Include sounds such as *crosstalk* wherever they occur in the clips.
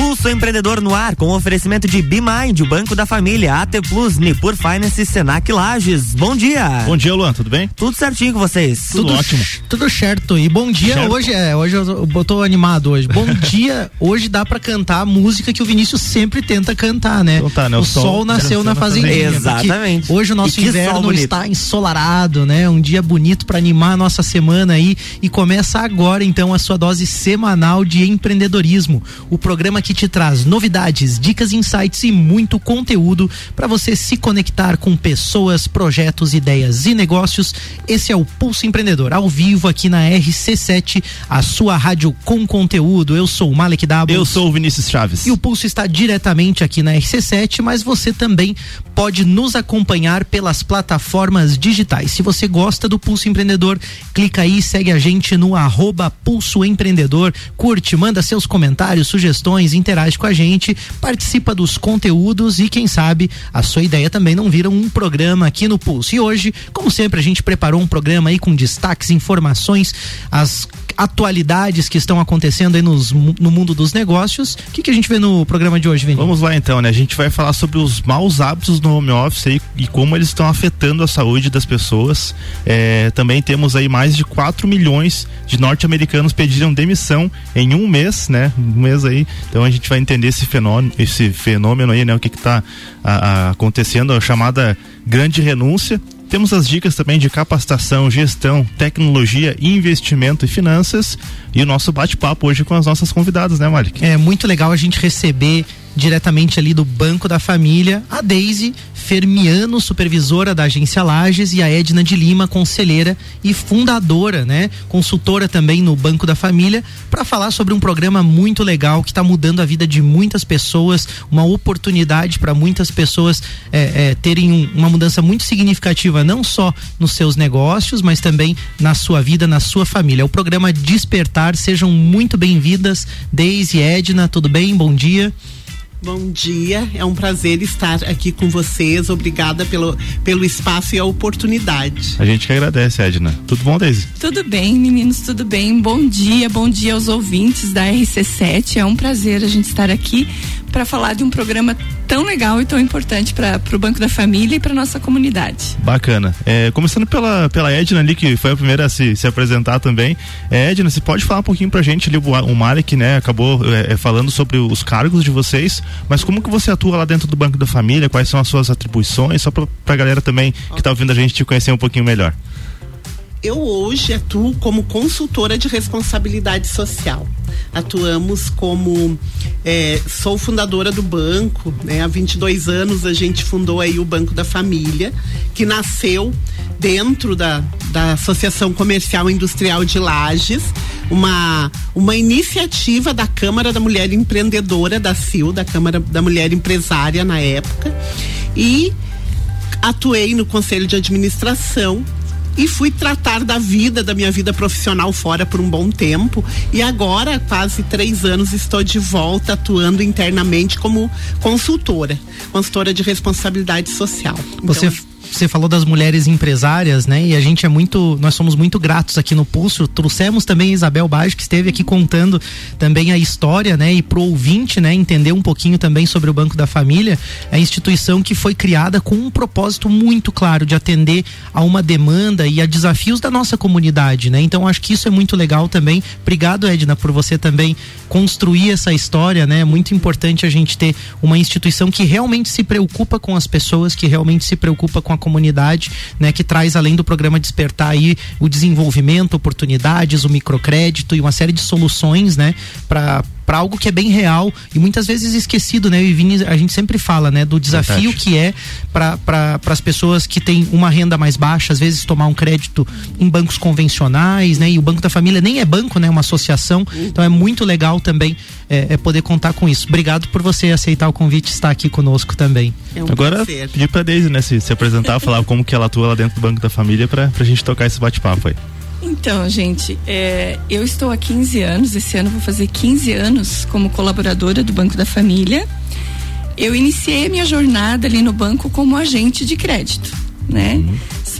Pulso Empreendedor no ar, com oferecimento de BeMind, o Banco da Família, AT Plus, Nipur Finance e Senac Lages. Bom dia. Bom dia, Luan, tudo bem? Tudo certinho com vocês? Tudo, tudo ótimo. Tudo certo. E bom dia certo. hoje, é, hoje eu, eu tô animado hoje. Bom *laughs* dia, hoje dá para cantar a música que o Vinícius sempre tenta cantar, né? Então tá, né? O, o sol, sol nasceu na fazendinha. Exatamente. Hoje o nosso inverno está ensolarado, né? Um dia bonito para animar a nossa semana aí e começa agora então a sua dose semanal de empreendedorismo. O programa que te traz novidades, dicas, insights e muito conteúdo para você se conectar com pessoas, projetos, ideias e negócios. Esse é o Pulso Empreendedor, ao vivo aqui na RC7, a sua rádio com conteúdo. Eu sou o Malek Dabo. Eu sou o Vinícius Chaves. E o Pulso está diretamente aqui na RC7, mas você também pode nos acompanhar pelas plataformas digitais. Se você gosta do Pulso Empreendedor, clica aí, segue a gente no arroba Pulso Empreendedor, curte, manda seus comentários, sugestões, interage com a gente, participa dos conteúdos e quem sabe a sua ideia também não vira um programa aqui no Pulso. E hoje, como sempre, a gente preparou um programa aí com destaques, informações, as atualidades que estão acontecendo aí nos, no mundo dos negócios. O que, que a gente vê no programa de hoje, Vini? Vamos lá então, né? A gente vai falar sobre os maus hábitos no home office e, e como eles estão afetando a saúde das pessoas. É, também temos aí mais de 4 milhões de norte-americanos pediram demissão em um mês, né? Um mês aí. Então a gente vai entender esse fenômeno, esse fenômeno aí, né? O que está acontecendo, a chamada grande renúncia temos as dicas também de capacitação, gestão, tecnologia, investimento e finanças e o nosso bate-papo hoje com as nossas convidadas, né, Malik? É muito legal a gente receber diretamente ali do Banco da Família, a Daisy Fermiano, supervisora da agência Lages, e a Edna de Lima, conselheira e fundadora, né? Consultora também no Banco da Família, para falar sobre um programa muito legal que está mudando a vida de muitas pessoas, uma oportunidade para muitas pessoas é, é, terem um, uma mudança muito significativa, não só nos seus negócios, mas também na sua vida, na sua família. É o programa Despertar, sejam muito bem-vindas, Daisy e Edna, tudo bem? Bom dia. Bom dia, é um prazer estar aqui com vocês. Obrigada pelo, pelo espaço e a oportunidade. A gente que agradece, Edna. Tudo bom, Deise? Tudo bem, meninos, tudo bem. Bom dia, bom dia aos ouvintes da RC7. É um prazer a gente estar aqui para falar de um programa tão legal e tão importante para o Banco da Família e para nossa comunidade. Bacana. É, começando pela, pela Edna ali, que foi a primeira a se, se apresentar também. É, Edna, você pode falar um pouquinho para a gente ali, o, o Marek, né, acabou é, é, falando sobre os cargos de vocês, mas como que você atua lá dentro do Banco da Família, quais são as suas atribuições, só para a galera também que está ouvindo a gente te conhecer um pouquinho melhor. Eu hoje atuo como consultora de responsabilidade social. Atuamos como. É, sou fundadora do banco, né? há 22 anos a gente fundou aí o Banco da Família, que nasceu dentro da, da Associação Comercial e Industrial de Lages, uma, uma iniciativa da Câmara da Mulher Empreendedora da CIL, da Câmara da Mulher Empresária na época, e atuei no Conselho de Administração e fui tratar da vida, da minha vida profissional fora por um bom tempo. E agora, quase três anos, estou de volta atuando internamente como consultora, consultora de responsabilidade social. Você então, você falou das mulheres empresárias, né? E a gente é muito, nós somos muito gratos aqui no Pulso. Trouxemos também a Isabel Baixo, que esteve aqui contando também a história, né? E pro ouvinte, né, entender um pouquinho também sobre o Banco da Família, a instituição que foi criada com um propósito muito claro de atender a uma demanda e a desafios da nossa comunidade, né? Então acho que isso é muito legal também. Obrigado, Edna, por você também construir essa história, né? É muito importante a gente ter uma instituição que realmente se preocupa com as pessoas, que realmente se preocupa com a comunidade, né, que traz além do programa Despertar aí o desenvolvimento, oportunidades, o microcrédito e uma série de soluções, né, para para algo que é bem real e muitas vezes esquecido, né? E Vini, a gente sempre fala, né, do desafio Verdade. que é para pra, as pessoas que têm uma renda mais baixa, às vezes tomar um crédito em bancos convencionais, né? E o Banco da Família nem é banco, né? É uma associação. Então é muito legal também é, é poder contar com isso. Obrigado por você aceitar o convite e estar aqui conosco também. É um Agora, prazer. pedir pra Deise, né, se, se apresentar, *laughs* falar como que ela atua lá dentro do Banco da Família para a gente tocar esse bate-papo aí. Então, gente, é, eu estou há 15 anos, esse ano vou fazer 15 anos como colaboradora do Banco da Família. Eu iniciei minha jornada ali no banco como agente de crédito, né? Uhum.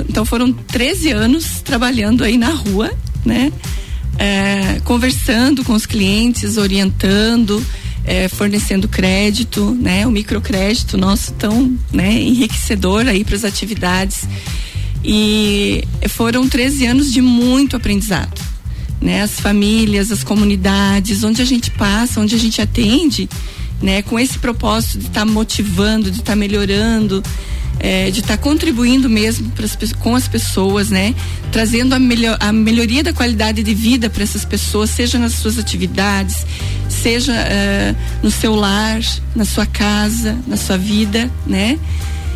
Então foram 13 anos trabalhando aí na rua, né? É, conversando com os clientes, orientando, é, fornecendo crédito, né? O microcrédito nosso tão né, enriquecedor aí para as atividades. E foram 13 anos de muito aprendizado. Né? As famílias, as comunidades, onde a gente passa, onde a gente atende, né? Com esse propósito de estar tá motivando, de estar tá melhorando, é, de estar tá contribuindo mesmo pras, com as pessoas, né? Trazendo a, melhor, a melhoria da qualidade de vida para essas pessoas, seja nas suas atividades, seja uh, no seu lar, na sua casa, na sua vida, né?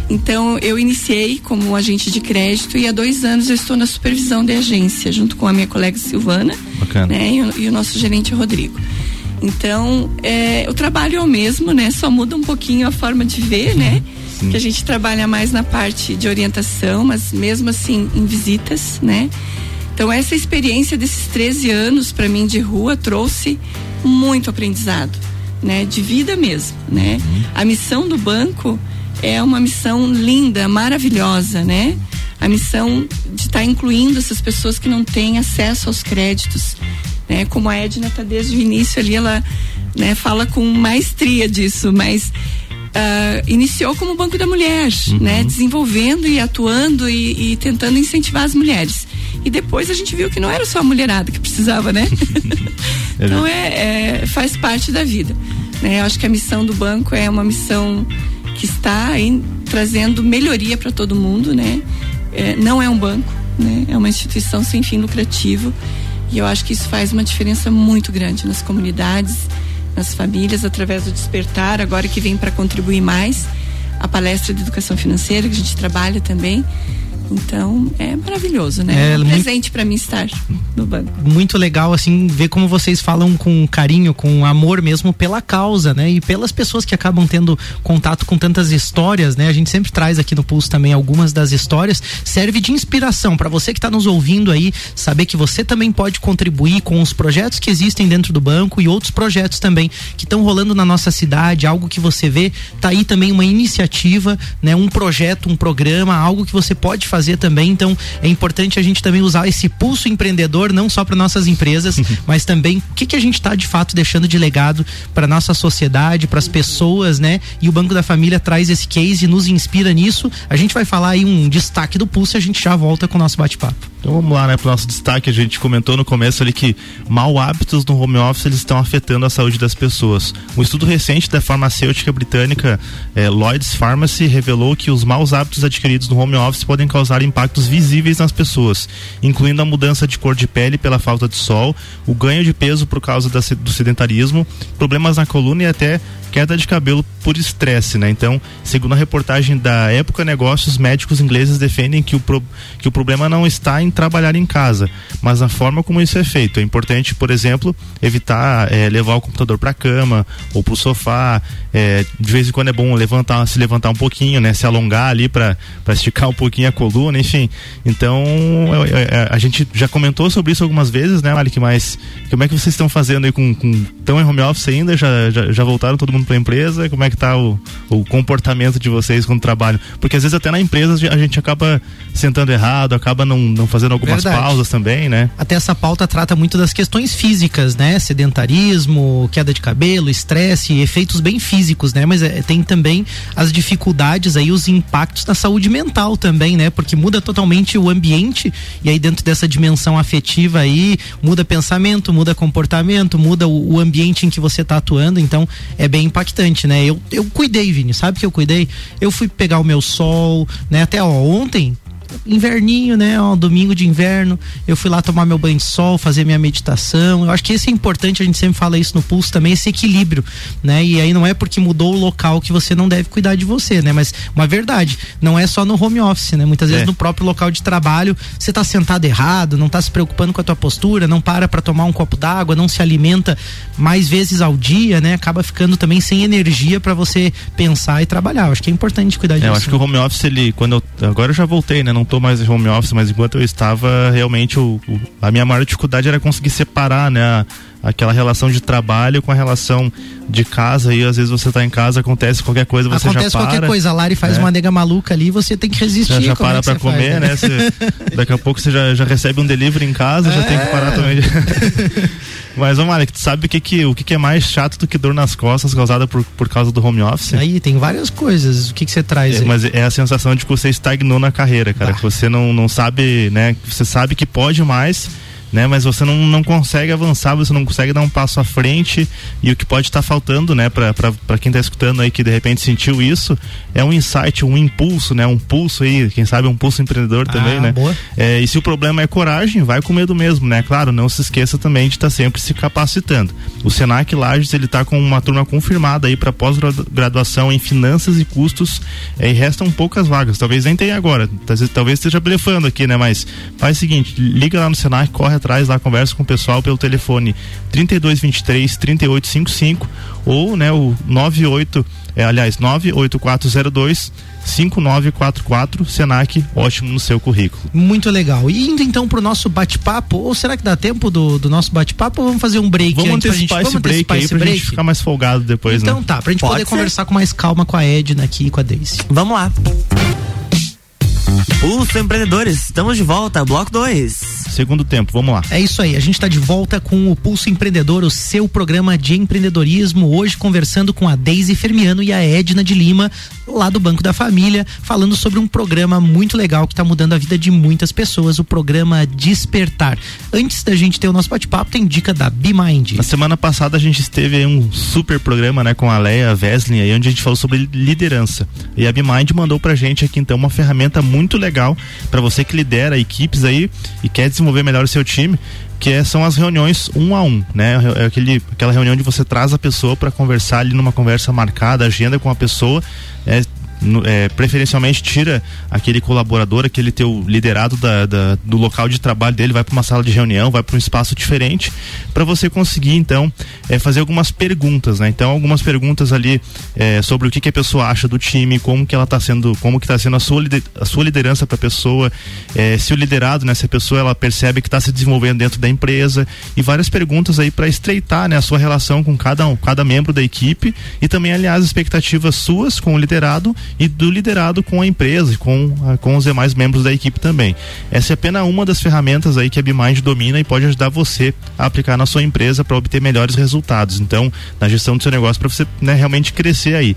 Então eu iniciei como agente de crédito e há dois anos eu estou na supervisão da agência, junto com a minha colega Silvana né, e, o, e, o, nosso gerente Rodrigo. Então é, o trabalho é o mesmo, né? Só muda um pouquinho a forma de ver, né? Sim. Que a gente trabalha mais na parte de orientação, mas mesmo assim em visitas, né? Então essa experiência desses 13 anos para mim de rua trouxe muito aprendizado, né? De vida mesmo, né? Uhum. A missão do banco é uma missão linda, maravilhosa, né? A missão de estar tá incluindo essas pessoas que não têm acesso aos créditos, né? Como a Edna está desde o início ali, ela né, fala com maestria disso, mas Uh, iniciou como Banco da Mulher, uhum. né? Desenvolvendo e atuando e, e, tentando incentivar as mulheres. E depois a gente viu que não era só a mulherada que precisava, né? *laughs* então é, é, faz parte da vida. Né? Eu acho que a missão do banco é uma missão que está aí trazendo melhoria para todo mundo, né? É, não é um banco, né? É uma instituição sem fim lucrativo e eu acho que isso faz uma diferença muito grande nas comunidades, nas famílias, através do despertar, agora que vem para contribuir mais a palestra de educação financeira que a gente trabalha também então é maravilhoso, né? É, é um presente para mim estar no banco. Muito legal assim ver como vocês falam com carinho, com amor mesmo pela causa, né? E pelas pessoas que acabam tendo contato com tantas histórias, né? A gente sempre traz aqui no Pulso também algumas das histórias, serve de inspiração para você que está nos ouvindo aí, saber que você também pode contribuir com os projetos que existem dentro do banco e outros projetos também que estão rolando na nossa cidade, algo que você vê, tá aí também uma iniciativa, né? Um projeto, um programa, algo que você pode fazer também. Então é importante a gente também usar esse pulso empreendedor não só para nossas empresas, *laughs* mas também o que, que a gente está de fato deixando de legado para nossa sociedade, para as pessoas, né? E o Banco da Família traz esse case, nos inspira nisso. A gente vai falar aí um destaque do pulso e a gente já volta com o nosso bate-papo. Então vamos lá, né, para o nosso destaque. A gente comentou no começo ali que mal hábitos no home office eles estão afetando a saúde das pessoas. Um estudo recente da farmacêutica britânica eh, Lloyd's Pharmacy revelou que os maus hábitos adquiridos no home office podem causar impactos visíveis nas pessoas, incluindo a mudança de cor de pele pela falta de sol, o ganho de peso por causa da, do sedentarismo, problemas na coluna e até queda de cabelo por estresse, né? Então, segundo a reportagem da Época Negócios, médicos ingleses defendem que o, pro, que o problema não está em trabalhar em casa, mas na forma como isso é feito. É importante, por exemplo, evitar é, levar o computador para a cama ou para o sofá. É, de vez em quando é bom levantar, se levantar um pouquinho, né? Se alongar ali para esticar um pouquinho a coluna, enfim. Então, é, é, a gente já comentou sobre isso algumas vezes, né, Malik? Mas como é que vocês estão fazendo aí com, com tão em home office ainda? Já, já, já voltaram todo mundo para a empresa? Como é que tá o, o comportamento de vocês quando trabalham? Porque às vezes até na empresa a gente acaba sentando errado, acaba não, não fazendo algumas Verdade. pausas também, né? Até essa pauta trata muito das questões físicas, né? Sedentarismo, queda de cabelo, estresse, efeitos bem físicos, né? Mas é, tem também as dificuldades aí, os impactos na saúde mental também, né? Porque muda totalmente o ambiente e aí dentro dessa dimensão afetiva aí, muda pensamento, muda comportamento, muda o, o ambiente em que você está atuando, então é bem impactante, né? Eu, eu cuidei, Vini, sabe que eu cuidei? Eu fui pegar o meu sol, né? Até ó, ontem inverninho, né? Ó, domingo de inverno, eu fui lá tomar meu banho de sol, fazer minha meditação. Eu acho que isso é importante, a gente sempre fala isso no pulso também, esse equilíbrio, né? E aí não é porque mudou o local que você não deve cuidar de você, né? Mas uma verdade, não é só no home office, né? Muitas vezes é. no próprio local de trabalho, você tá sentado errado, não tá se preocupando com a tua postura, não para para tomar um copo d'água, não se alimenta mais vezes ao dia, né? Acaba ficando também sem energia para você pensar e trabalhar. Eu acho que é importante cuidar disso. É, eu acho que o home office ele quando eu, agora eu já voltei, né? Não tô mais em home office, mas enquanto eu estava, realmente o, o, a minha maior dificuldade era conseguir separar, né? A, aquela relação de trabalho com a relação de casa e às vezes você está em casa, acontece qualquer coisa, você acontece já para. qualquer coisa, a Lari faz É. uma nega maluca ali, você tem que resistir. Já, já como é para você faz, comer, né? Você- daqui a pouco você já, já recebe um delivery em casa, já tem que parar É. também. *laughs* Mas, ô Malik, tu sabe o que, que, o que, que é mais chato do que dor nas costas causada por, por causa do home office? Aí tem várias coisas. O que, que você traz É, aí? mas é a sensação de que você estagnou na carreira, cara. Tá. Que você não, não sabe, né? Você sabe que pode mais, né? Mas você não, não consegue avançar, você não consegue dar um passo à frente. E o que pode estar faltando, né? Pra quem tá escutando aí que de repente sentiu isso, é um insight, um impulso, né? Um pulso aí, quem sabe um pulso empreendedor também, Ah, né? boa. É, e se o problema é coragem, vai com medo mesmo, né? Claro, não se esqueça também de estar sempre se capacitando. O Senac Lages, ele tá com uma turma confirmada aí para pós-graduação em finanças e custos, é, e restam poucas vagas. Talvez nem tenha agora, talvez- talvez esteja blefando aqui, né? Mas faz o seguinte, liga lá no Senac, corre atrás lá, conversa com o pessoal pelo telefone 3223 3855 ou, né, o 98, é, aliás, 98402 5944 Senac, ótimo no seu currículo. Muito legal. E indo então pro nosso bate-papo, ou será que dá tempo do, do nosso bate-papo ou vamos fazer um break Vamos antes pra antecipar gente, esse vamos break antecipar aí esse break? gente ficar mais folgado depois, Então né? tá, pra gente Pode poder ser. conversar com mais calma com a Edna aqui e com a Daisy. Vamos lá. Pulso Empreendedores, estamos de volta, bloco 2. Segundo tempo, vamos lá. É isso aí, a gente está de volta com o Pulso Empreendedor, o seu programa de empreendedorismo. Hoje conversando com a Deise Fermiano e a Edna de Lima, lá do Banco da Família, falando sobre um programa muito legal que está mudando a vida de muitas pessoas, o programa Despertar. Antes da gente ter o nosso bate-papo, tem dica da BeMind. Na semana passada a gente esteve aí um super programa, né, com a Leia Veslin aí, onde a gente falou sobre liderança. E a BeMind mandou pra gente aqui então uma ferramenta muito legal para você que lidera equipes aí e quer desenvolver melhor o seu time, que é- são as reuniões um a um, né? É aquele, aquela reunião onde você traz a pessoa para conversar ali numa conversa marcada, agenda com a pessoa, é, é, preferencialmente tira aquele colaborador, aquele teu liderado da, da- do local de trabalho dele, vai para uma sala de reunião, vai para um espaço diferente, para você conseguir então é, fazer algumas perguntas, né? Então algumas perguntas ali é, sobre o que, que a pessoa acha do time, como que ela está sendo, como que está sendo a sua, a sua liderança para a pessoa, é, se o liderado, né, se a pessoa ela percebe que está se desenvolvendo dentro da empresa e várias perguntas aí para estreitar, né, a sua relação com cada um, cada membro da equipe e também aliás expectativas suas com o liderado e do liderado com a empresa e com, com os demais membros da equipe também. Essa é apenas uma das ferramentas aí que a BMind domina e pode ajudar você a aplicar na sua empresa para obter melhores resultados. Então, na gestão do seu negócio para você né, realmente crescer aí.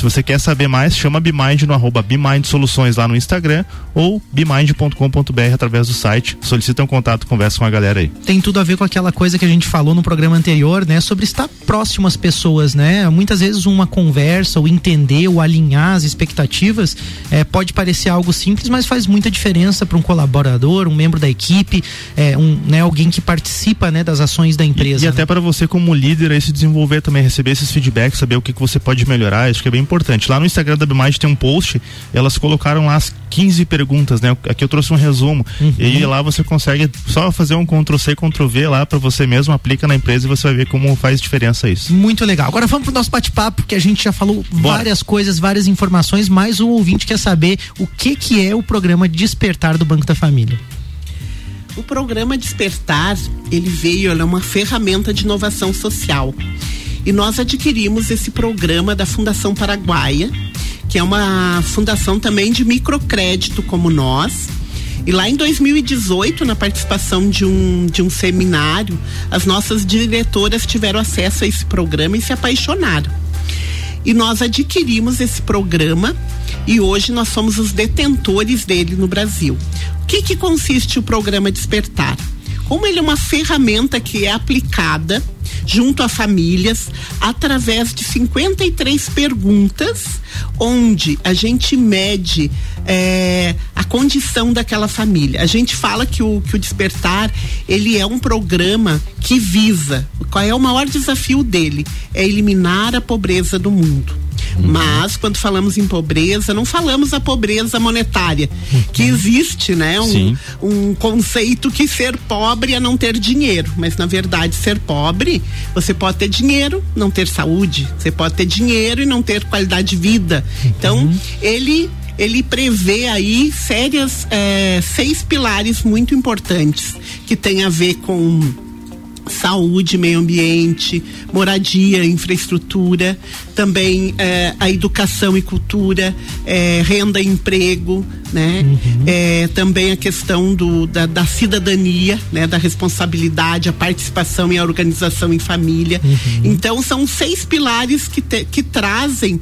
Se você quer saber mais, chama a BeMind no arroba BeMind Soluções lá no Instagram ou bemind.com.br através do site. Solicita um contato, conversa com a galera aí. tem tudo a ver com aquela coisa que a gente falou no programa anterior, né? Sobre estar próximo às pessoas, né? Muitas vezes uma conversa, ou entender, ou alinhar as expectativas, eh, pode parecer algo simples, mas faz muita diferença para um colaborador, um membro da equipe, eh, um, né, alguém que participa, né, das ações da empresa. E, e né? até para você como líder aí se desenvolver também, receber esses feedbacks, saber o que, que você pode melhorar, acho que é bem importante. Lá no Instagram da Bimind tem um post, elas colocaram lá as 15 perguntas, né? Aqui eu trouxe um resumo. E aí lá você consegue só fazer um Ctrl C, Ctrl V lá para você mesmo, aplica na empresa e você vai ver como faz diferença isso. Muito legal. Agora vamos pro nosso bate-papo, porque a gente já falou Bora. várias coisas, várias informações, mas o ouvinte quer saber o que que é o programa Despertar do Banco da Família. O programa Despertar, ele veio, ele é uma ferramenta de inovação social. E nós adquirimos esse programa da Fundação Paraguaia, que é uma fundação também de microcrédito como nós. E lá em 2018, na participação de um, de um seminário, as nossas diretoras tiveram acesso a esse programa e se apaixonaram. E nós adquirimos esse programa e hoje nós somos os detentores dele no Brasil. O que, que consiste o programa Despertar? Como ele é uma ferramenta que é aplicada junto a famílias através de 53 perguntas, onde a gente mede eh, a condição daquela família. A gente fala que o, que o Despertar ele é um programa que visa qual é o maior desafio dele? É eliminar a pobreza do mundo. Mas quando falamos em pobreza, não falamos a pobreza monetária, que existe, né? Um, um conceito que ser pobre é não ter dinheiro. Mas na verdade, ser pobre, você pode ter dinheiro, não ter saúde. Você pode ter dinheiro e não ter qualidade de vida. Então, ele ele prevê aí sérias eh, seis pilares muito importantes que tem a ver com saúde, meio ambiente, moradia, infraestrutura, também eh, a educação e cultura, eh, renda e emprego, né? Uhum. Eh, também a questão do, da, da, cidadania, né? Da responsabilidade, a participação e a organização em família. Uhum. Então são seis pilares que, te, que trazem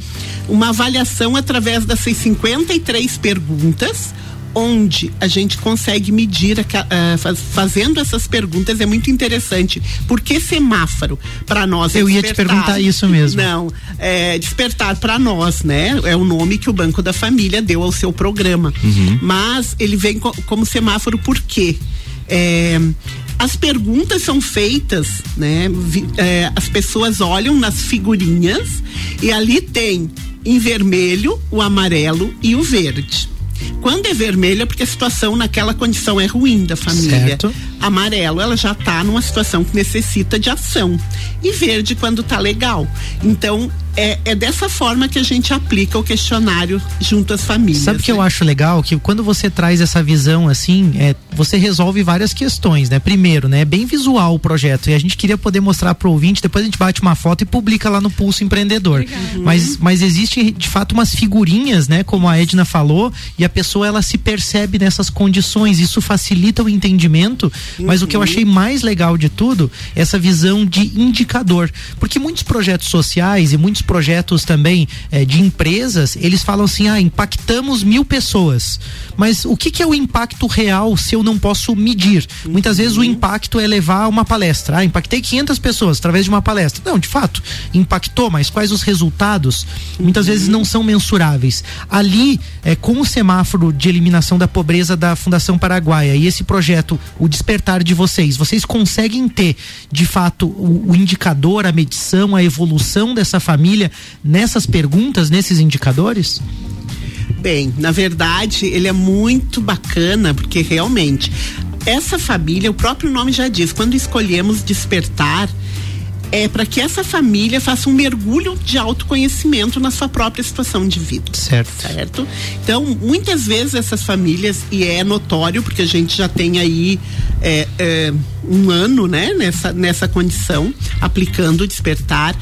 uma avaliação através dessas 53 perguntas onde a gente consegue medir, uh, fazendo essas perguntas, é muito interessante. Por que semáforo? Para nós é Eu ia te perguntar isso mesmo. Não, é, despertar para nós, né? É o nome que o Banco da Família deu ao seu programa. Uhum. Mas ele vem co como semáforo por quê? É, as perguntas são feitas, né? Vi, é, as pessoas olham nas figurinhas e ali tem em vermelho o amarelo e o verde. Quando é vermelho é porque a situação naquela condição é ruim da família. Certo. Amarelo, ela já está numa situação que necessita de ação. E verde quando está legal. Então, é, é, dessa forma que a gente aplica o questionário junto às famílias. Sabe o que eu né? acho legal? Que quando você traz essa visão assim, é, você resolve várias questões, né? Primeiro, né? É bem visual o projeto e a gente queria poder mostrar para o ouvinte, depois a gente bate uma foto e publica lá no Pulso Empreendedor. Mas, mas existe de fato umas figurinhas, né? Como a Edna falou, e a pessoa ela se percebe nessas condições, isso facilita o entendimento, uhum. mas o que eu achei mais legal de tudo, é essa visão de indicador, porque muitos projetos sociais e muitos projetos também eh, de empresas, eles falam assim: ah, impactamos mil pessoas. Mas o que, que é o impacto real se eu não posso medir? Uhum. Muitas vezes o impacto é levar uma palestra. Ah, impactei 500 pessoas através de uma palestra. Não, de fato, impactou, mas quais os resultados? Muitas uhum. vezes não são mensuráveis. Ali, é, com o semáforo de eliminação da pobreza da Fundação Paraguaia e esse projeto, o despertar de vocês, vocês conseguem ter, de fato, o, o indicador, a medição, a evolução dessa família nessas perguntas, nesses indicadores? Bem, na verdade, ele é muito bacana, porque realmente essa família, o próprio nome já diz, quando escolhemos despertar, é para que essa família faça um mergulho de autoconhecimento na sua própria situação de vida. Certo. Certo? Então, muitas vezes essas famílias, e é notório, porque a gente já tem aí é, é, um ano, né, nessa, nessa condição, aplicando o despertar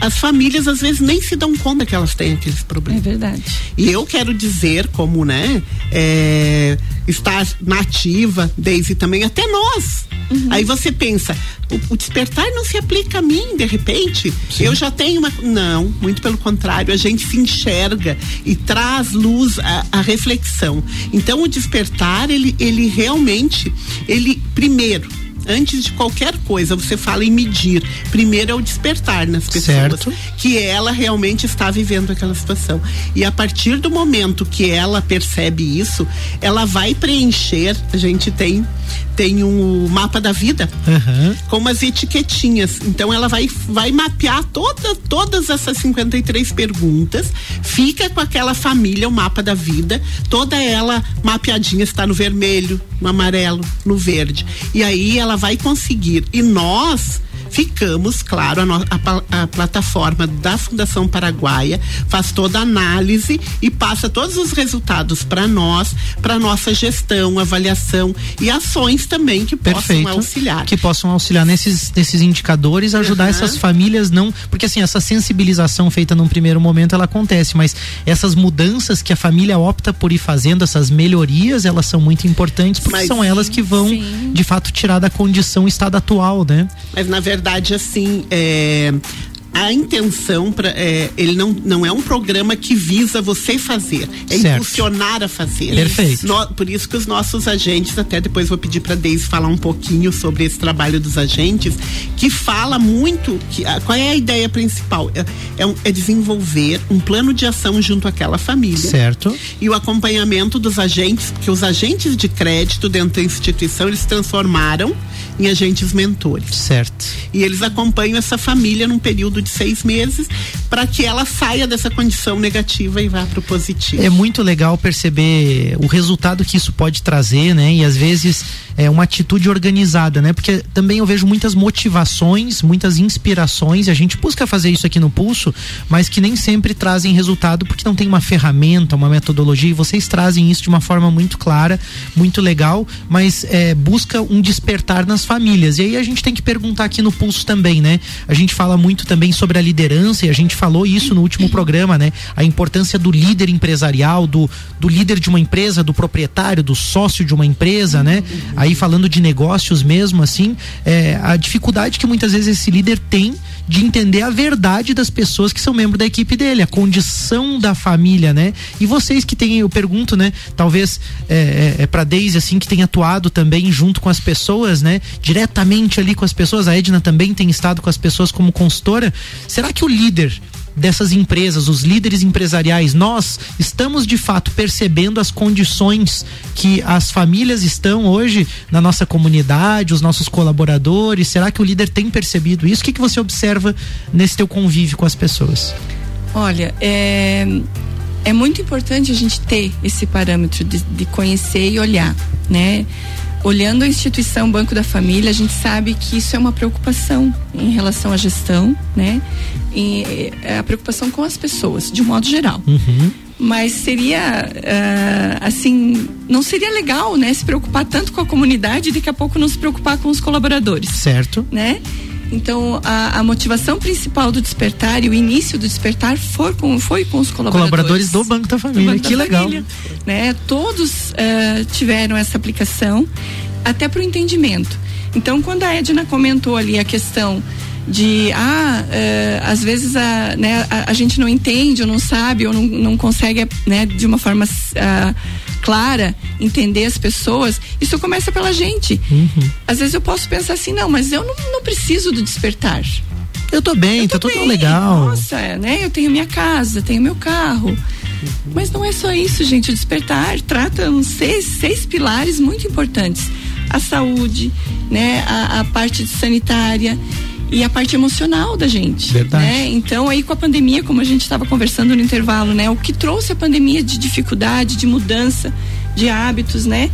as famílias às vezes nem se dão conta que elas têm aqueles problemas. É verdade. E eu quero dizer, como, né, é, estar nativa, Daisy também, até nós. Uhum. Aí você pensa, o, o, despertar não se aplica a mim, de repente. Sim. Eu já tenho uma. Não, muito pelo contrário, a gente se enxerga e traz luz à, à reflexão. Então o despertar, ele, ele realmente, ele, primeiro, antes de qualquer coisa, você fala em medir. Primeiro é o despertar nas pessoas. Certo. Que ela realmente está vivendo aquela situação. E a partir do momento que ela percebe isso, ela vai preencher. A gente tem tem um mapa da vida uhum. com umas etiquetinhas. Então ela vai, vai mapear toda, todas essas 53 perguntas, fica com aquela família, o mapa da vida, toda ela mapeadinha está no vermelho, no amarelo, no verde. E aí ela vai conseguir. E nós ficamos, claro, a, no, a, a, plataforma da Fundação Paraguaia faz toda a análise e passa todos os resultados para nós, para nossa gestão, avaliação e ações também que Perfeito. possam auxiliar. Que possam auxiliar nesses, nesses indicadores, ajudar uhum. essas famílias não. Porque assim, essa sensibilização feita num primeiro momento ela acontece, mas essas mudanças que a família opta por ir fazendo, essas melhorias, elas são muito importantes porque mas, são elas que vão, sim. de fato, tirar da condição estado atual, né? Mas na verdade verdade, assim, é, a intenção para é, ele não, não é um programa que visa você fazer, é certo. impulsionar a fazer. Perfeito. No, por isso que os nossos agentes, até depois vou pedir para Deise falar um pouquinho sobre esse trabalho dos agentes, que fala muito que a, qual é a ideia principal é, é, é, desenvolver um plano de ação junto àquela família. Certo. E o acompanhamento dos agentes, porque os agentes de crédito dentro da instituição eles transformaram em agentes mentores. Certo. E eles acompanham essa família num período de seis meses para que ela saia dessa condição negativa e vá para o positivo. É muito legal perceber o resultado que isso pode trazer, né? E às vezes é uma atitude organizada, né? Porque também eu vejo muitas motivações, muitas inspirações, e a gente busca fazer isso aqui no Pulso, mas que nem sempre trazem resultado porque não tem uma ferramenta, uma metodologia, e vocês trazem isso de uma forma muito clara, muito legal, mas é, busca um despertar nas famílias. E aí a gente tem que perguntar aqui no Pulso também, né? A gente fala muito também sobre a liderança, e a gente falou isso no último programa, né? A importância do líder empresarial, do, do líder de uma empresa, do proprietário, do sócio de uma empresa, né? Aí falando de negócios mesmo, assim, é, a dificuldade que muitas vezes esse líder tem de entender a verdade das pessoas que são membros da equipe dele, a condição da família, né? E vocês que têm, eu pergunto, né? Talvez é, é, é para Deise assim que tem atuado também junto com as pessoas, né? Diretamente ali com as pessoas. A Edna também tem estado com as pessoas como consultora. Será que o líder dessas empresas, os líderes empresariais, nós estamos de fato percebendo as condições que as famílias estão hoje na nossa comunidade, os nossos colaboradores? Será que o líder tem percebido isso? O que, que você observa nesse teu convívio com as pessoas? Olha, é, é muito importante a gente ter esse parâmetro de, de conhecer e olhar, né? Olhando a instituição Banco da Família, a gente sabe que isso é uma preocupação em relação à gestão, né? E é a preocupação com as pessoas, de um modo geral. Uhum. Mas seria, uh, assim, não seria legal, né? Se preocupar tanto com a comunidade e daqui a pouco não se preocupar com os colaboradores. Certo. Né? Então, a, a, motivação principal do despertar e o início do despertar foi com, foi com os colaboradores. Colaboradores do Banco da Família, Banco que da legal. Família, né? Todos uh, tiveram essa aplicação, até para o entendimento. Então, quando a Edna comentou ali a questão de ah, uh, às vezes a, né, a, a, gente não entende ou não sabe ou não, não consegue né, de uma forma uh, clara, entender as pessoas, isso começa pela gente. Uhum. Às vezes eu posso pensar assim, não, mas eu não, não preciso do despertar. Eu tô bem, eu tô tá tudo legal. Nossa, é, né? Eu tenho minha casa, tenho meu carro. Mas não é só isso, gente. O despertar trata uns seis, seis pilares muito importantes. A saúde, né? A, a parte sanitária e a parte emocional da gente. Verdade. Né? Então aí com a pandemia, como a gente estava conversando no intervalo, né? O que trouxe a pandemia de dificuldade, de mudança de hábitos, né?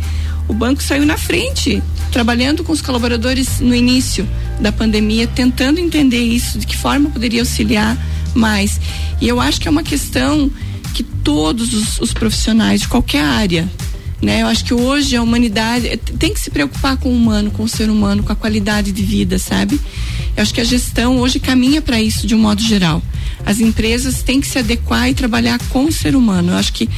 O banco saiu na frente, trabalhando com os colaboradores no início da pandemia, tentando entender isso, de que forma poderia auxiliar mais. E eu acho que é uma questão que todos os, os profissionais de qualquer área né? Eu acho que hoje a humanidade tem que se preocupar com o humano, com o ser humano, com a qualidade de vida, sabe? Eu acho que a gestão hoje caminha para isso de um modo geral. As empresas têm que se adequar e trabalhar com o ser humano. Eu acho que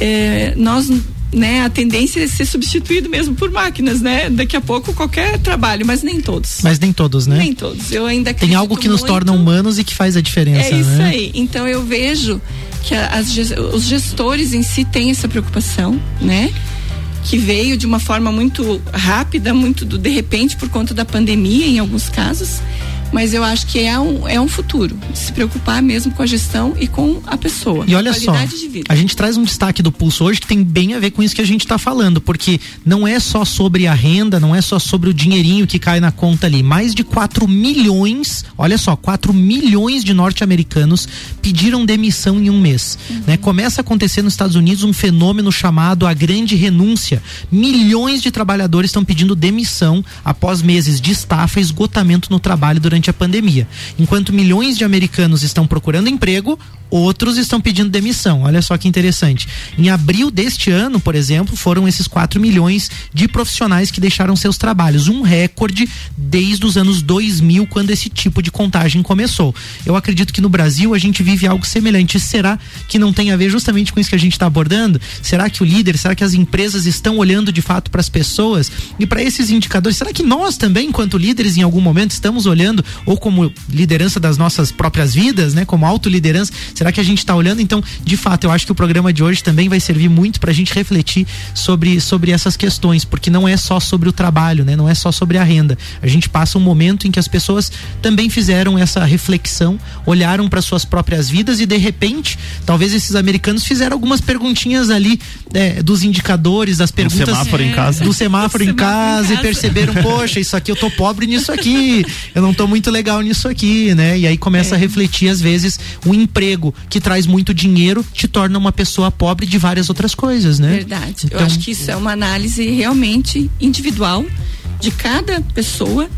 é, nós né, a tendência é ser substituído mesmo por máquinas, né? Daqui a pouco qualquer trabalho, mas nem todos. Mas nem todos, né? Nem todos. Eu ainda Tem algo que muito... nos torna humanos e que faz a diferença, É isso né? aí. Então eu vejo que as, os gestores em si têm essa preocupação, né? Que veio de uma forma muito rápida, muito do, de repente por conta da pandemia em alguns casos mas eu acho que é um, é um futuro. Se preocupar mesmo com a gestão e com a pessoa. E olha só, a gente traz um destaque do pulso hoje que tem bem a ver com isso que a gente está falando, porque não é só sobre a renda, não é só sobre o dinheirinho que cai na conta ali. Mais de 4 milhões, olha só, 4 milhões de norte-americanos pediram demissão em um mês. Uhum. Né? Começa a acontecer nos Estados Unidos um fenômeno chamado a grande renúncia. Milhões de trabalhadores estão pedindo demissão após meses de estafa e esgotamento no trabalho durante durante a pandemia. Enquanto milhões de americanos estão procurando emprego, outros estão pedindo demissão. Olha só que interessante. Em abril deste ano, por exemplo, foram esses 4 milhões de profissionais que deixaram seus trabalhos, um recorde desde os anos 2000, quando esse tipo de contagem começou. Eu acredito que no Brasil a gente vive algo semelhante. Será que não tem a ver justamente com isso que a gente está abordando? Será que o líder, será que as empresas estão olhando de fato para as pessoas e para esses indicadores? Será que nós também, enquanto líderes, em algum momento estamos olhando ou como liderança das nossas próprias vidas, né? Como autoliderança? Será que a gente está olhando? Então, de fato, eu acho que o programa de hoje também vai servir muito para a gente refletir sobre, sobre essas questões, porque não é só sobre o trabalho, né? Não é só sobre a renda. A gente passa um momento em que as pessoas também fizeram essa reflexão, olharam para suas próprias vidas e de repente, talvez esses americanos fizeram algumas perguntinhas ali é, dos indicadores, das perguntas do semáforo é, em casa, do semáforo, em, casa, em casa e perceberam, poxa, isso aqui eu tô pobre nisso aqui, eu não tô muito legal nisso aqui, né? E aí começa é. a refletir, às vezes, um emprego que traz muito dinheiro te torna uma pessoa pobre de várias outras coisas, né? Verdade. Então, Eu acho que isso é uma análise realmente individual de cada pessoa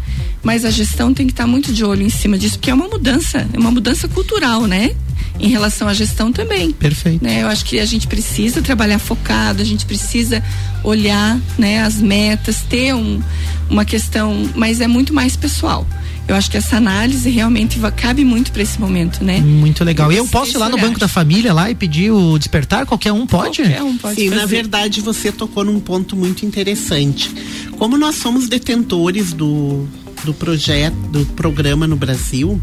mas a gestão tem que estar muito de olho em cima disso, porque é uma mudança, é uma mudança cultural, né? Em relação à gestão também. Perfeito. Né? Eu acho que a gente precisa trabalhar focado, a gente precisa olhar né, as metas, ter um, uma questão, mas é muito mais pessoal. Eu acho que essa análise realmente cabe muito para esse momento, né? Muito legal. E eu posso ir lá no Banco da Família lá e pedir o despertar? Qualquer um pode? Qualquer um pode. Sim, fazer. na verdade você tocou num ponto muito interessante. Como nós somos detentores do do projeto, do programa no Brasil,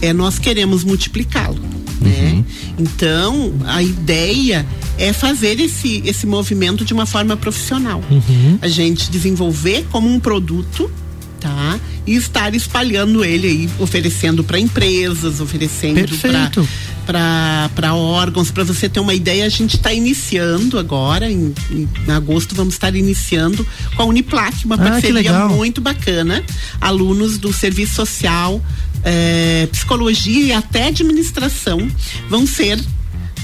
é nós queremos multiplicá-lo. Né? Uhum. Então, a ideia é fazer esse, esse movimento de uma forma profissional. Uhum. A gente desenvolver como um produto, tá? E estar espalhando ele aí, oferecendo para empresas, oferecendo para órgãos. Para você ter uma ideia, a gente está iniciando agora, em, em, agosto, vamos estar iniciando com a Uniplac, uma ah, parceria muito bacana. Alunos do serviço social, eh, psicologia e até administração vão ser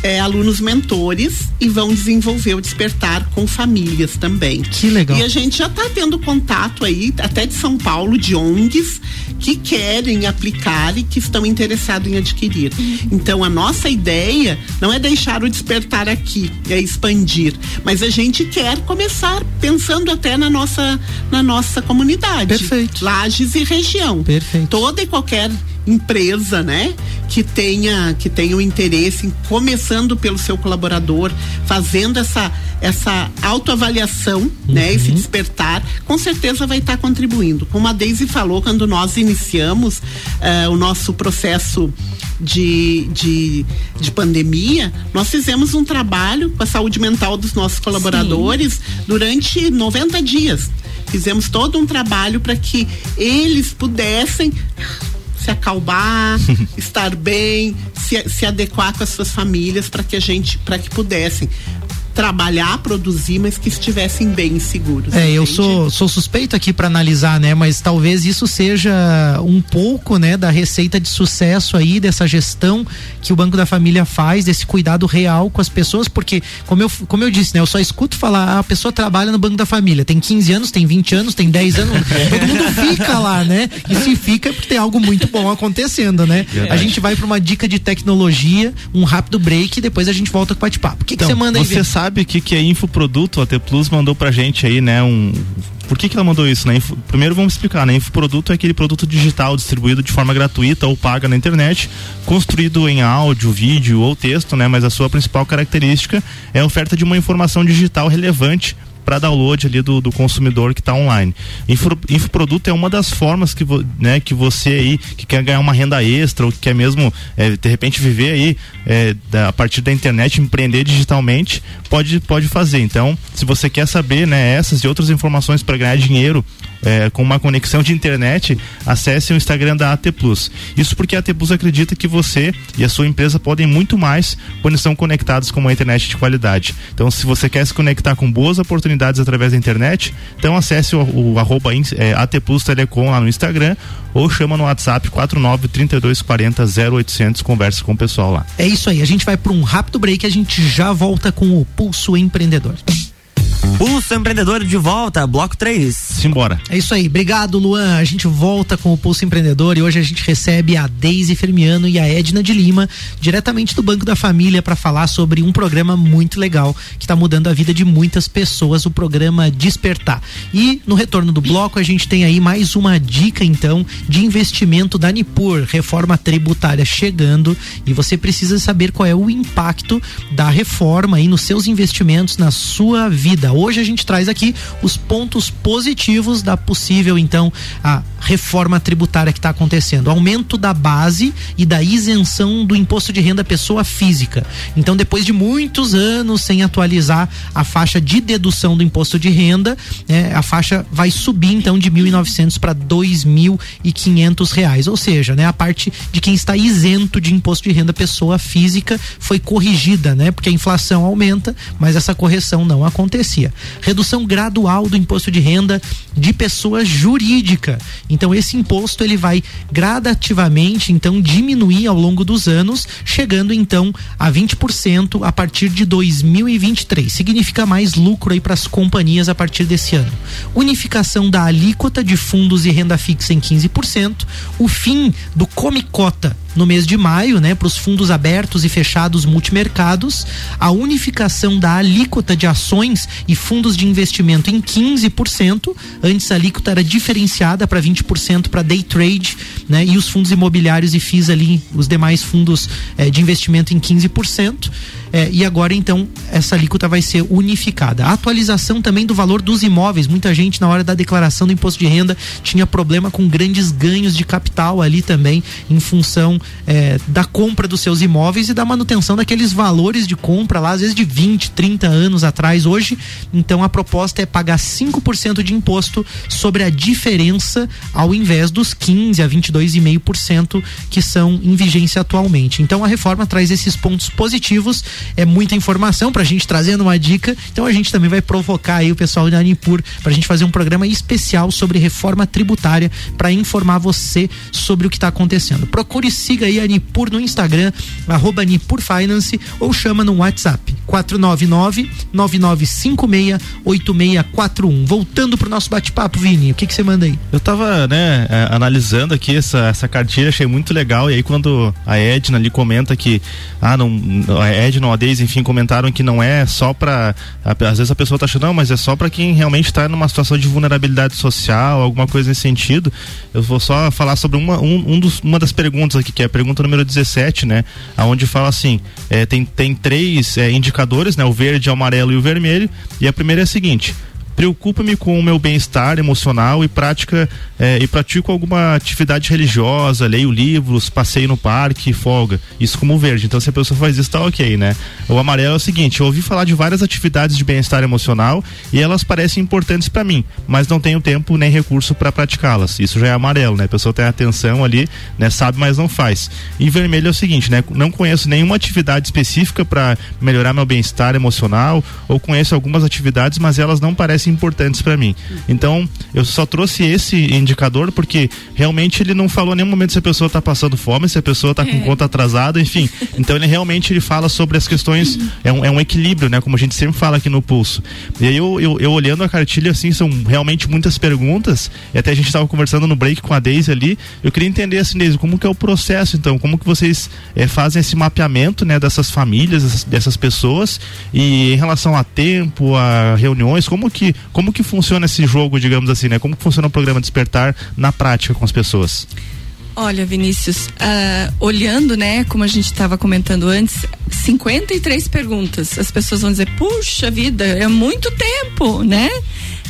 é, alunos mentores e vão desenvolver o despertar com famílias também. Que legal. E a gente já está tendo contato aí, até de São Paulo, de ONGs que querem aplicar e que estão interessados em adquirir. Uhum. Então a nossa ideia não é deixar o despertar aqui, é expandir, mas a gente quer começar pensando até na nossa na nossa comunidade. Perfeito. Lages e região. Perfeito. Toda e qualquer empresa, né, que tenha que tenha um interesse em começando pelo seu colaborador, fazendo essa essa autoavaliação, uhum. né, esse despertar, com certeza vai estar tá contribuindo. Como a Daisy falou quando nós iniciamos uh, o nosso processo de, de, de pandemia, nós fizemos um trabalho com a saúde mental dos nossos colaboradores Sim. durante 90 dias. Fizemos todo um trabalho para que eles pudessem se acalmar, *laughs* estar bem, se, se adequar com as suas famílias para que a gente, para que pudessem trabalhar, produzir, mas que estivessem bem seguros. É, entende? eu sou, sou suspeito aqui para analisar, né? Mas talvez isso seja um pouco, né, da receita de sucesso aí dessa gestão que o Banco da Família faz, desse cuidado real com as pessoas, porque como eu, como eu disse, né, eu só escuto falar, ah, a pessoa trabalha no Banco da Família, tem 15 anos, tem 20 anos, tem 10 anos, *laughs* todo mundo fica lá, né? E se fica é porque tem algo muito bom acontecendo, né? Verdade. A gente vai para uma dica de tecnologia, um rápido break e depois a gente volta com o bate-papo. O que, então, você manda aí? Você sabe sabe que que é infoproduto, a T Plus mandou pra gente aí, né, um por que, que ela mandou isso? Né? Info, primeiro vamos explicar, né? Infoproduto é aquele produto digital distribuído de forma gratuita ou paga na internet, construído em áudio, vídeo ou texto, né? Mas a sua principal característica é a oferta de uma informação digital relevante para download ali do, do consumidor que está online. Info, infoproduto é uma das formas que, né, que você aí que quer ganhar uma renda extra ou que quer mesmo é, de repente viver aí é, da, a partir da internet, empreender digitalmente, pode, pode fazer. Então, se você quer saber né, essas e outras informações para ganhar dinheiro é, com uma conexão de internet, acesse o Instagram da AT Plus. Isso porque a AT Plus acredita que você e a sua empresa podem muito mais quando estão conectados com uma internet de qualidade. Então, se você quer se conectar com boas oportunidades através da internet, então acesse o, o arroba é, AT Plus Telecom lá no Instagram ou chama no WhatsApp 49 3240 0800, conversa com o pessoal lá. É isso aí, a gente vai para um rápido break, a gente já volta com o Pulso Empreendedor. Pulso Empreendedor de volta, bloco 3. Simbora. É isso aí. Obrigado, Luan. A gente volta com o Pulso Empreendedor e hoje a gente recebe a Deise Fermiano e a Edna de Lima, diretamente do Banco da Família, para falar sobre um programa muito legal que está mudando a vida de muitas pessoas, o programa Despertar. E no retorno do bloco a gente tem aí mais uma dica então de investimento da Nipur, reforma tributária chegando e você precisa saber qual é o impacto da reforma aí nos seus investimentos na sua vida. Hoje hoje a gente traz aqui os pontos positivos da possível, então, a reforma tributária que está acontecendo. Aumento da base e da isenção do imposto de renda pessoa física. Então, depois de muitos anos sem atualizar a faixa de dedução do imposto de renda, né, a faixa vai subir então de 1.900 para 2.500 reais. Ou seja, né, a parte de quem está isento de imposto de renda pessoa física foi corrigida, né? Porque a inflação aumenta, mas essa correção não acontecia. Redução gradual do imposto de renda de pessoa jurídica. Então esse imposto ele vai gradativamente então diminuir ao longo dos anos, chegando então a 20% a partir de 2023. Significa mais lucro aí para as companhias a partir desse ano. Unificação da alíquota de fundos e renda fixa em 15%, o fim do Comicota no mês de maio, né, para os fundos abertos e fechados multimercados, a unificação da alíquota de ações e fundos de investimento em 15%. Antes a alíquota era diferenciada para 20% para day trade, né, e os fundos imobiliários e FIIs ali, os demais fundos eh, de investimento em 15%. É, e agora então essa alíquota vai ser unificada. A atualização também do valor dos imóveis. Muita gente na hora da declaração do imposto de renda tinha problema com grandes ganhos de capital ali também em função é, da compra dos seus imóveis e da manutenção daqueles valores de compra lá, às vezes de 20, 30 anos atrás. Hoje, então a proposta é pagar 5% de imposto sobre a diferença ao invés dos 15 a 22,5% que são em vigência atualmente. Então a reforma traz esses pontos positivos é muita informação pra gente trazendo uma dica. Então a gente também vai provocar aí o pessoal da Anipur pra gente fazer um programa especial sobre reforma tributária para informar você sobre o que está acontecendo. Procure siga aí a Anipur no Instagram, arroba Anipur Finance ou chama no WhatsApp 499 9956 8641. Voltando pro nosso bate-papo, Vini, o que que você manda aí? Eu tava, né, é, analisando aqui essa, essa cartilha, achei muito legal. E aí, quando a Edna ali comenta que, ah, não, a Edna a Deise, enfim, comentaram que não é só pra. Às vezes a pessoa tá achando, não, mas é só para quem realmente tá numa situação de vulnerabilidade social, alguma coisa nesse sentido. Eu vou só falar sobre uma, um, um dos, uma das perguntas aqui, que é a pergunta número 17, né? Onde fala assim: é, tem, tem três é, indicadores, né? O verde, o amarelo e o vermelho. E a primeira é a seguinte: preocupo-me com o meu bem-estar emocional e prática é, e pratico alguma atividade religiosa, leio livros, passeio no parque, folga. Isso como verde. Então se a pessoa faz isso, tá ok, né? O amarelo é o seguinte: eu ouvi falar de várias atividades de bem-estar emocional e elas parecem importantes para mim, mas não tenho tempo nem recurso para praticá-las. Isso já é amarelo, né? A pessoa tem atenção ali, né? Sabe, mas não faz. E vermelho é o seguinte, né? Não conheço nenhuma atividade específica para melhorar meu bem-estar emocional ou conheço algumas atividades, mas elas não parecem importantes para mim. Então, eu só trouxe esse indicador porque realmente ele não falou em nenhum momento se a pessoa está passando fome, se a pessoa está com é. conta atrasada, enfim. Então, ele realmente ele fala sobre as questões, é um, é um equilíbrio, né? Como a gente sempre fala aqui no Pulso. E aí, eu, eu, eu olhando a cartilha, assim, são realmente muitas perguntas, e até a gente estava conversando no break com a Deise ali, eu queria entender, assim, Deise, como que é o processo, então, como que vocês é, fazem esse mapeamento, né, dessas famílias, dessas, dessas pessoas, e em relação a tempo, a reuniões, como que como que funciona esse jogo, digamos assim, né? Como que funciona o programa Despertar na prática com as pessoas? Olha, Vinícius, uh, olhando, né, como a gente estava comentando antes, 53 perguntas. As pessoas vão dizer, puxa vida, é muito tempo, né?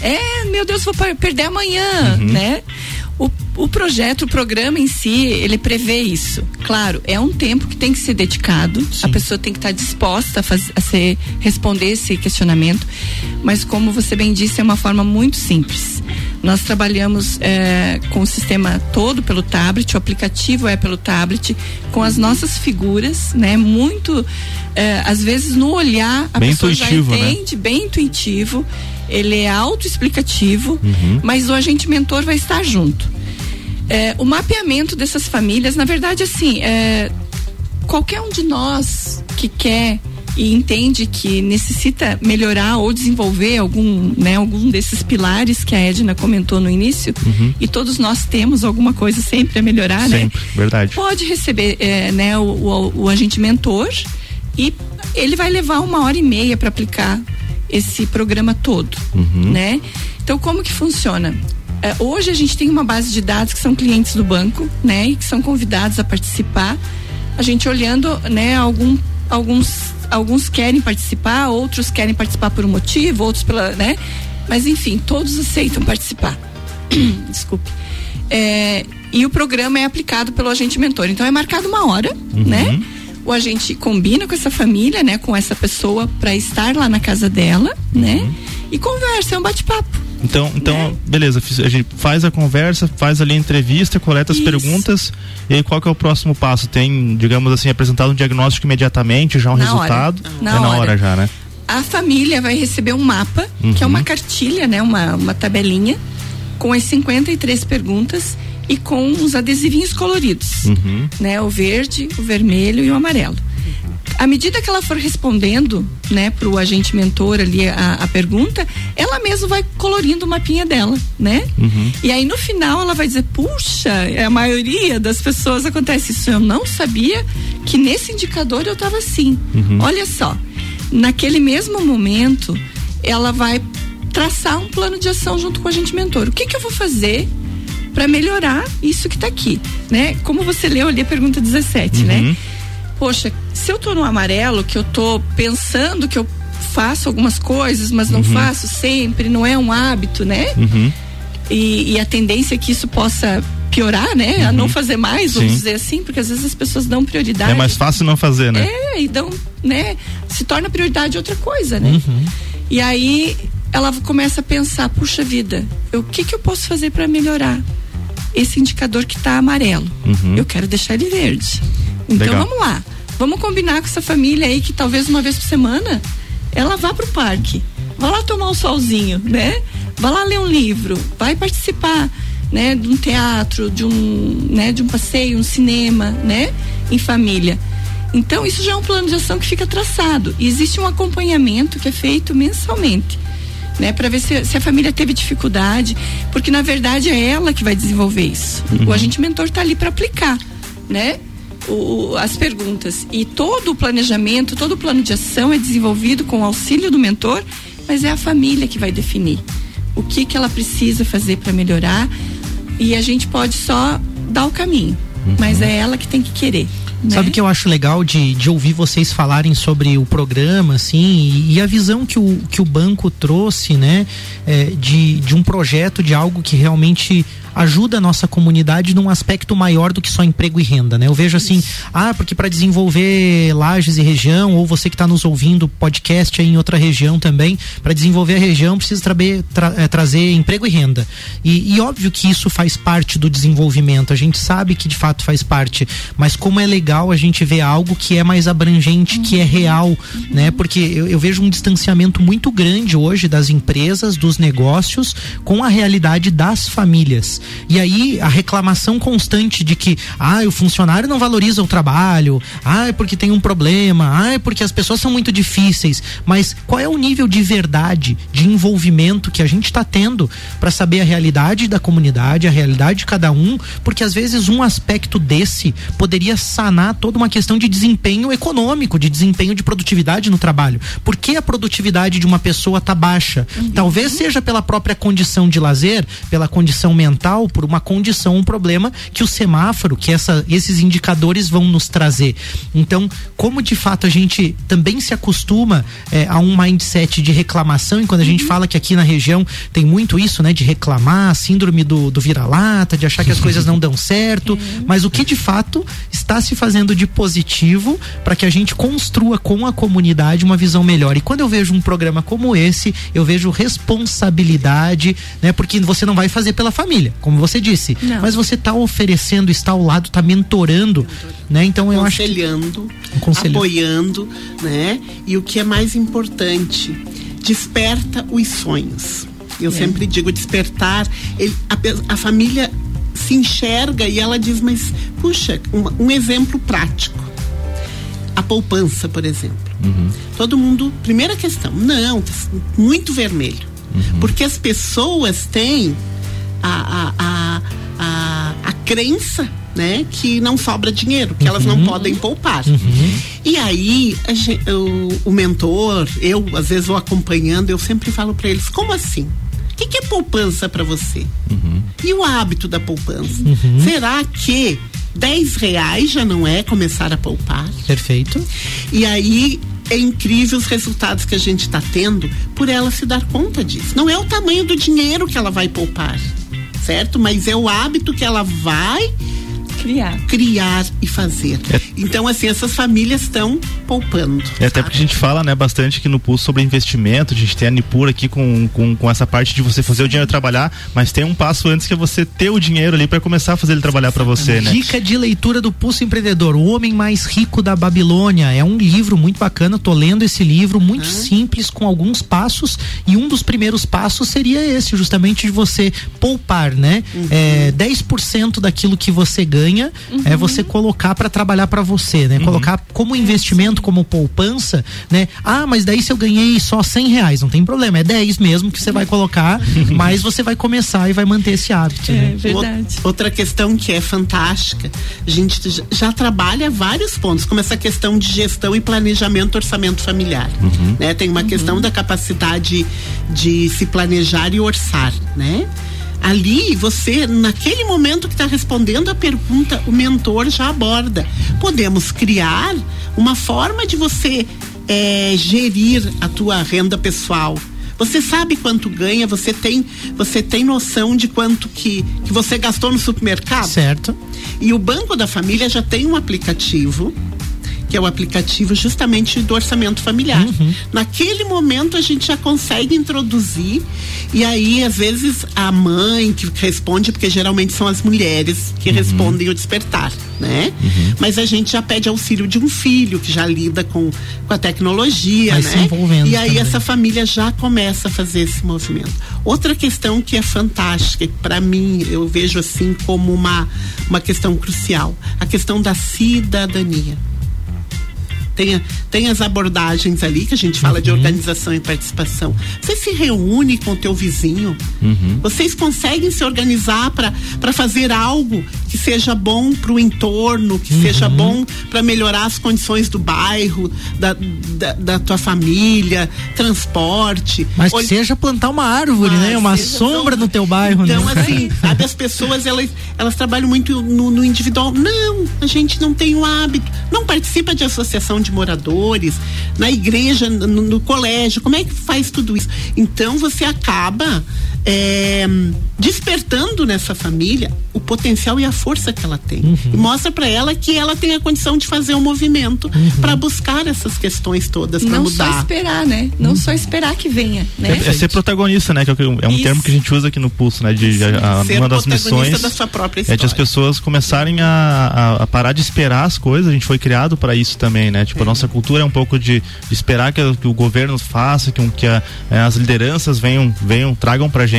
É, meu Deus, vou perder amanhã, uhum. né? O, projeto, o programa em si, ele prevê isso. Claro, é um tempo que tem que ser dedicado, Sim. a pessoa tem que estar disposta a, faz, a ser, responder esse questionamento, mas como você bem disse, é uma forma muito simples. Nós trabalhamos é, com o sistema todo pelo tablet, o aplicativo é pelo tablet, com as nossas figuras, né? Muito, é, às vezes no olhar a bem pessoa já entende, né? bem intuitivo ele é autoexplicativo, uhum. mas o agente mentor vai estar junto. É, o mapeamento dessas famílias, na verdade, assim, é, qualquer um de nós que quer e entende que necessita melhorar ou desenvolver algum, né, algum desses pilares que a Edna comentou no início, uhum. e todos nós temos alguma coisa sempre a melhorar, né? sempre, né? Verdade. Pode receber é, né, o, o, o agente mentor e ele vai levar uma hora e meia para aplicar esse programa todo, uhum. né? Então como que funciona? É, hoje a gente tem uma base de dados que são clientes do banco, né? E que são convidados a participar. A gente olhando, né? Algum, alguns, alguns querem participar, outros querem participar por um motivo, outros pela, né? Mas enfim, todos aceitam participar. *clears throat* Desculpe. É, e o programa é aplicado pelo agente mentor. Então é marcado uma hora, uhum. né? o agente combina com essa família, né, com essa pessoa para estar lá na casa dela, né, uhum. né? E conversa, é um bate-papo. Então, então né? beleza, a gente faz a conversa, faz ali a entrevista, coleta as Isso. perguntas, e aí qual que é o próximo passo? Tem, digamos assim, apresentado um diagnóstico imediatamente, já um na resultado? Hora. Na é hora. na hora já, né? a família vai receber um mapa, uhum. que é uma cartilha, né? Uma, uma tabelinha com as 53 perguntas e com os adesivinhos coloridos, uhum. né? O verde, o vermelho e o amarelo. À medida que ela for respondendo, né, pro agente mentor ali a, a pergunta, ela mesma vai colorindo o mapinha dela, né? Uhum. E aí no final ela vai dizer, puxa, a maioria das pessoas acontece isso. Eu não sabia que nesse indicador eu estava assim. Uhum. Olha só, naquele mesmo momento, ela vai traçar um plano de ação junto com a gente mentor. O que que eu vou fazer para melhorar isso que está aqui, né? Como você leu ali a pergunta 17, né? uhum. né? Poxa, se eu tô no amarelo, que eu tô pensando que eu faço algumas coisas, mas não uhum. faço sempre, não é um hábito, né? Uhum. E, e, a tendência é que isso possa piorar, né? A não uhum. fazer mais, vamos Sim. dizer assim, porque às vezes as pessoas dão prioridade. É mais fácil não fazer, né? É, e dão, né? Se torna prioridade outra coisa, né? Uhum. E aí ela começa a pensar, puxa vida, o que que eu posso fazer para melhorar esse indicador que está amarelo? Uhum. Eu quero deixar ele verde. Então Legal. vamos lá. Vamos combinar com essa família aí que talvez uma vez por semana ela vá pro parque. Vá lá tomar um solzinho, né? Vá lá ler um livro, vai participar, né, de um teatro, de um, né, de um passeio, um cinema, né, em família. Então, isso já é um plano de ação que fica traçado. E existe um acompanhamento que é feito mensalmente né, para ver se, se, a família teve dificuldade, porque na verdade é ela que vai desenvolver isso. Uhum. O agente mentor está ali para aplicar, né? O, as perguntas e todo o planejamento, todo o plano de ação é desenvolvido com o auxílio do mentor, mas é a família que vai definir o que que ela precisa fazer para melhorar e a gente pode só dar o caminho, uhum. mas é ela que tem que querer. Né? Sabe que eu acho legal de, de ouvir vocês falarem sobre o programa, assim, e, e a visão que o, que o banco trouxe, né, é, de, de um projeto, de algo que realmente ajuda a nossa comunidade num aspecto maior do que só emprego e renda, né? Eu vejo assim, ah, porque para desenvolver lajes e região, ou você que está nos ouvindo podcast aí em outra região também, para desenvolver a região precisa tra tra é, trazer emprego e renda. E, e óbvio que isso faz parte do desenvolvimento, a gente sabe que de fato faz parte, mas como é legal a gente ver algo que é mais abrangente, que é real, né? Porque eu, eu vejo um distanciamento muito grande hoje das empresas, dos negócios com a realidade das famílias. E aí a reclamação constante de que, ah, o funcionário não valoriza o trabalho, ah, é porque tem um problema, ah, é porque as pessoas são muito difíceis. Mas qual é o nível de verdade, de envolvimento que a gente está tendo para saber a realidade da comunidade, a realidade de cada um? Porque às vezes um aspecto desse poderia sanar toda uma questão de desempenho econômico, de desempenho de produtividade no trabalho. Por que a produtividade de uma pessoa está baixa? Uhum. Talvez seja pela própria condição de lazer, pela condição mental por uma condição, um problema que o semáforo, que essa, esses indicadores vão nos trazer. Então, como de fato a gente também se acostuma é, a um mindset de reclamação, e quando a gente uhum. fala que aqui na região tem muito isso, né, de reclamar, síndrome do, do vira-lata, de achar que as coisas não dão certo, uhum. mas o que de fato está se fazendo de positivo para que a gente construa com a comunidade uma visão melhor. E quando eu vejo um programa como esse, eu vejo responsabilidade, né, porque você não vai fazer pela família como você disse. Não. Mas você está oferecendo, está ao lado, está mentorando, né? Então eu acho que apoiando, né? E o que é mais importante, desperta os sonhos. Eu é. sempre digo despertar, ele, a, a, família se enxerga e ela diz, mas puxa, um, um exemplo prático. A poupança, por exemplo. Uhum. Todo mundo, primeira questão, não, tá muito vermelho. Uhum. Porque as pessoas têm a, a, a, a, crença né, que não sobra dinheiro, que elas não uhum. podem poupar. Uhum. E aí, o, mentor, eu às vezes vou acompanhando, eu sempre falo para eles: como assim? O que, que é poupança para você? Uhum. E o hábito da poupança? Uhum. Será que 10 reais já não é começar a poupar? Perfeito. E aí é incrível os resultados que a gente está tendo por ela se dar conta disso. Não é o tamanho do dinheiro que ela vai poupar certo? Mas é o hábito que ela vai Criar. Criar e fazer. É. Então, assim, essas famílias estão poupando. É até porque a gente fala, né, bastante aqui no Pulso sobre investimento, a gente tem a Nipur aqui com, com, com essa parte de você fazer o dinheiro trabalhar, mas tem um passo antes que é você ter o dinheiro ali para começar a fazer ele trabalhar para você, né? Dica de leitura do Pulso Empreendedor, O Homem Mais Rico da Babilônia. É um livro muito bacana, tô lendo esse livro, muito ah. simples, com alguns passos, e um dos primeiros passos seria esse, justamente de você poupar, né? Uhum. É, 10% daquilo que você ganha uhum. é você colocar para trabalhar para você, né? Uhum. Colocar como investimento, como poupança, né? Ah, mas daí se eu ganhei só 100 reais, não tem problema, é 10 mesmo que você vai colocar, *laughs* mas você vai começar e vai manter esse hábito. É né? verdade. Outra questão que é fantástica, a gente já trabalha vários pontos, como essa questão de gestão e planejamento orçamento familiar. Uhum. Né? Tem uma uhum. questão da capacidade de se planejar e orçar, né? Ali você naquele momento que está respondendo a pergunta o mentor já aborda podemos criar uma forma de você é, gerir a tua renda pessoal você sabe quanto ganha, você tem, você tem noção de quanto que, que você gastou no supermercado? Certo. E o Banco da Família já tem um aplicativo que é o aplicativo justamente do orçamento familiar. Uhum. Naquele momento a gente já consegue introduzir e aí às vezes a mãe que responde, porque geralmente são as mulheres que uhum. respondem o despertar, né? Uhum. Mas a gente já pede auxílio de um filho que já lida com, com a tecnologia, Vai né? e aí também. essa família já começa a fazer esse movimento. Outra questão que é fantástica, para mim eu vejo assim como uma uma questão crucial, a questão da cidadania tem, tem as abordagens ali que a gente fala uhum. de organização e participação. Você se reúne com o teu vizinho, uhum. vocês conseguem se organizar para fazer algo que seja bom para o entorno, que uhum. seja bom para melhorar as condições do bairro, da, da, da tua família, transporte. Mas seja plantar uma árvore, né? Uma sombra no teu bairro, então, né? Então, assim, *laughs* sabe, as pessoas elas, elas trabalham muito no, no individual. Não, a gente não tem o hábito, não participa de associação de de moradores, na igreja, no, no colégio, como é que faz tudo isso? Então você acaba é, despertando nessa família o potencial e a força que ela tem. Uhum. E mostra para ela que ela tem a condição de fazer um movimento uhum. para buscar essas questões todas para mudar. Não só esperar, né? Não uhum. só esperar que venha, né? É, é, ser protagonista, né? Que é, é um Isso. termo que a gente usa aqui no pulso, né? De, a, a, uma das missões da sua própria é de as pessoas começarem a, a, a, parar de esperar as coisas. A gente foi criado para isso também, né? Tipo, é. a nossa cultura é um pouco de, de esperar que, que, o governo faça, que, que é, as lideranças venham, venham, tragam pra gente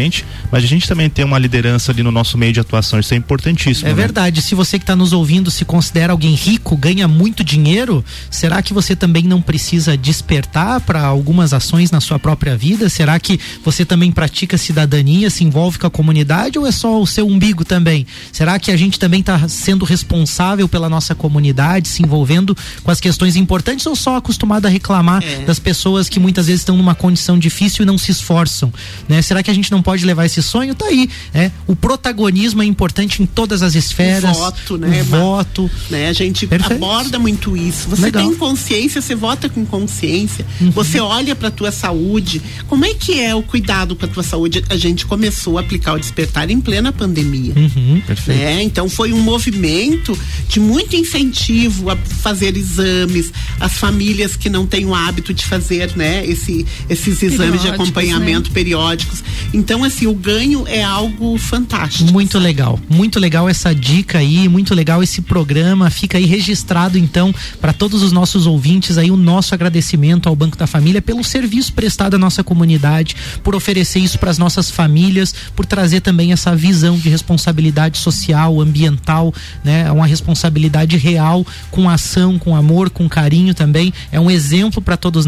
mas a gente também tem uma liderança ali no nosso meio de atuação, isso é importantíssimo. É né? verdade. Se você que está nos ouvindo se considera alguém rico, ganha muito dinheiro, será que você também não precisa despertar para algumas ações na sua própria vida? Será que você também pratica cidadania, se envolve com a comunidade ou é só o seu umbigo também? Será que a gente também está sendo responsável pela nossa comunidade, se envolvendo com as questões importantes ou só acostumado a reclamar é. das pessoas que muitas vezes estão numa condição difícil e não se esforçam? Né? Será que a gente não pode levar esse sonho tá aí, né? O protagonismo é importante em todas as esferas. O voto, né? O voto. Né? A gente Perfeito. aborda muito isso. Você Legal. tem consciência, você vota com consciência, uhum. você olha para tua saúde. Como é que é o cuidado com a tua saúde? A gente começou a aplicar o despertar em plena pandemia. Uhum. Perfeito. Né? Então foi um movimento de muito incentivo a fazer exames, as famílias que não têm o hábito de fazer, né, esse, esses exames de acompanhamento né? periódicos. Então, assim, o ganho é algo fantástico. Muito sabe? legal, muito legal essa dica aí, muito legal esse programa. Fica aí registrado então para todos os nossos ouvintes aí o nosso agradecimento ao Banco da Família pelo serviço prestado à nossa comunidade, por oferecer isso para as nossas famílias, por trazer também essa visão de responsabilidade social, ambiental, né? Uma responsabilidade real com ação, com amor, com carinho também. É um exemplo para todos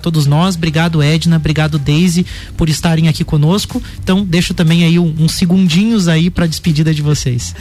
todos nós. Obrigado Edna, obrigado Daisy por estarem aqui conosco. Então, deixo também aí uns um segundinhos aí para despedida de vocês.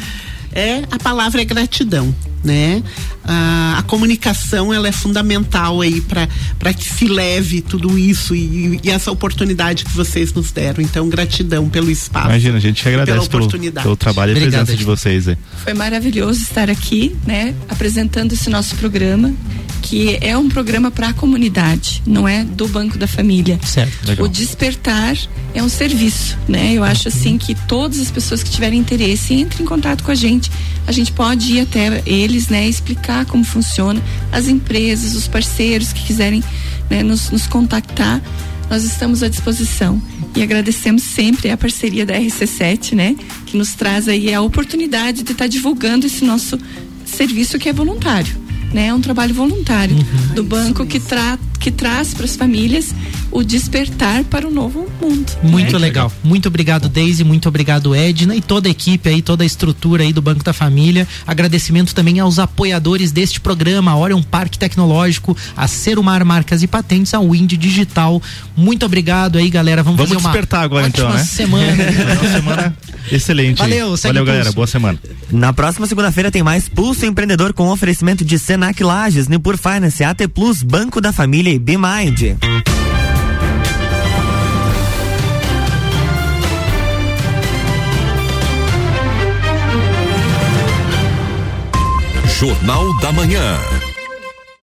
É, a palavra é gratidão, né? A, a comunicação ela é fundamental aí para que se leve tudo isso e, e, essa oportunidade que vocês nos deram. Então, gratidão pelo espaço. Imagina, a gente agradece pelo, pelo trabalho e a presença de vocês aí. Foi maravilhoso estar aqui, né? Apresentando esse nosso programa que é um programa para a comunidade, não é do Banco da Família. Certo. Legal. O despertar é um serviço, né? Eu acho assim que todas as pessoas que tiverem interesse entrem em contato com a gente. A gente pode ir até eles, né? Explicar como funciona, as empresas, os parceiros que quiserem né, nos, nos contactar, nós estamos à disposição. E agradecemos sempre a parceria da RC7, né? Que nos traz aí a oportunidade de estar divulgando esse nosso serviço que é voluntário. Né, é um trabalho voluntário Uhum. do banco que, tra que traz para as famílias o despertar para o novo mundo. Muito né? legal. Muito obrigado, Deise. Muito obrigado, Edna e toda a equipe aí, toda a estrutura aí do Banco da Família. Agradecimento também aos apoiadores deste programa, a Orion Parque Tecnológico, a Serumar Marcas e Patentes, a Wind Digital. Muito obrigado aí, galera. Vamos, Vamos fazer uma despertar agora, ótima então, né? semana. *laughs* Uma semana excelente. Valeu, Valeu, galera. Boa semana. Na próxima segunda-feira tem mais Pulso Empreendedor com oferecimento de Senac Lages, Nipur Finance, AT Plus, Banco da Família e BeMind. Jornal da Manhã.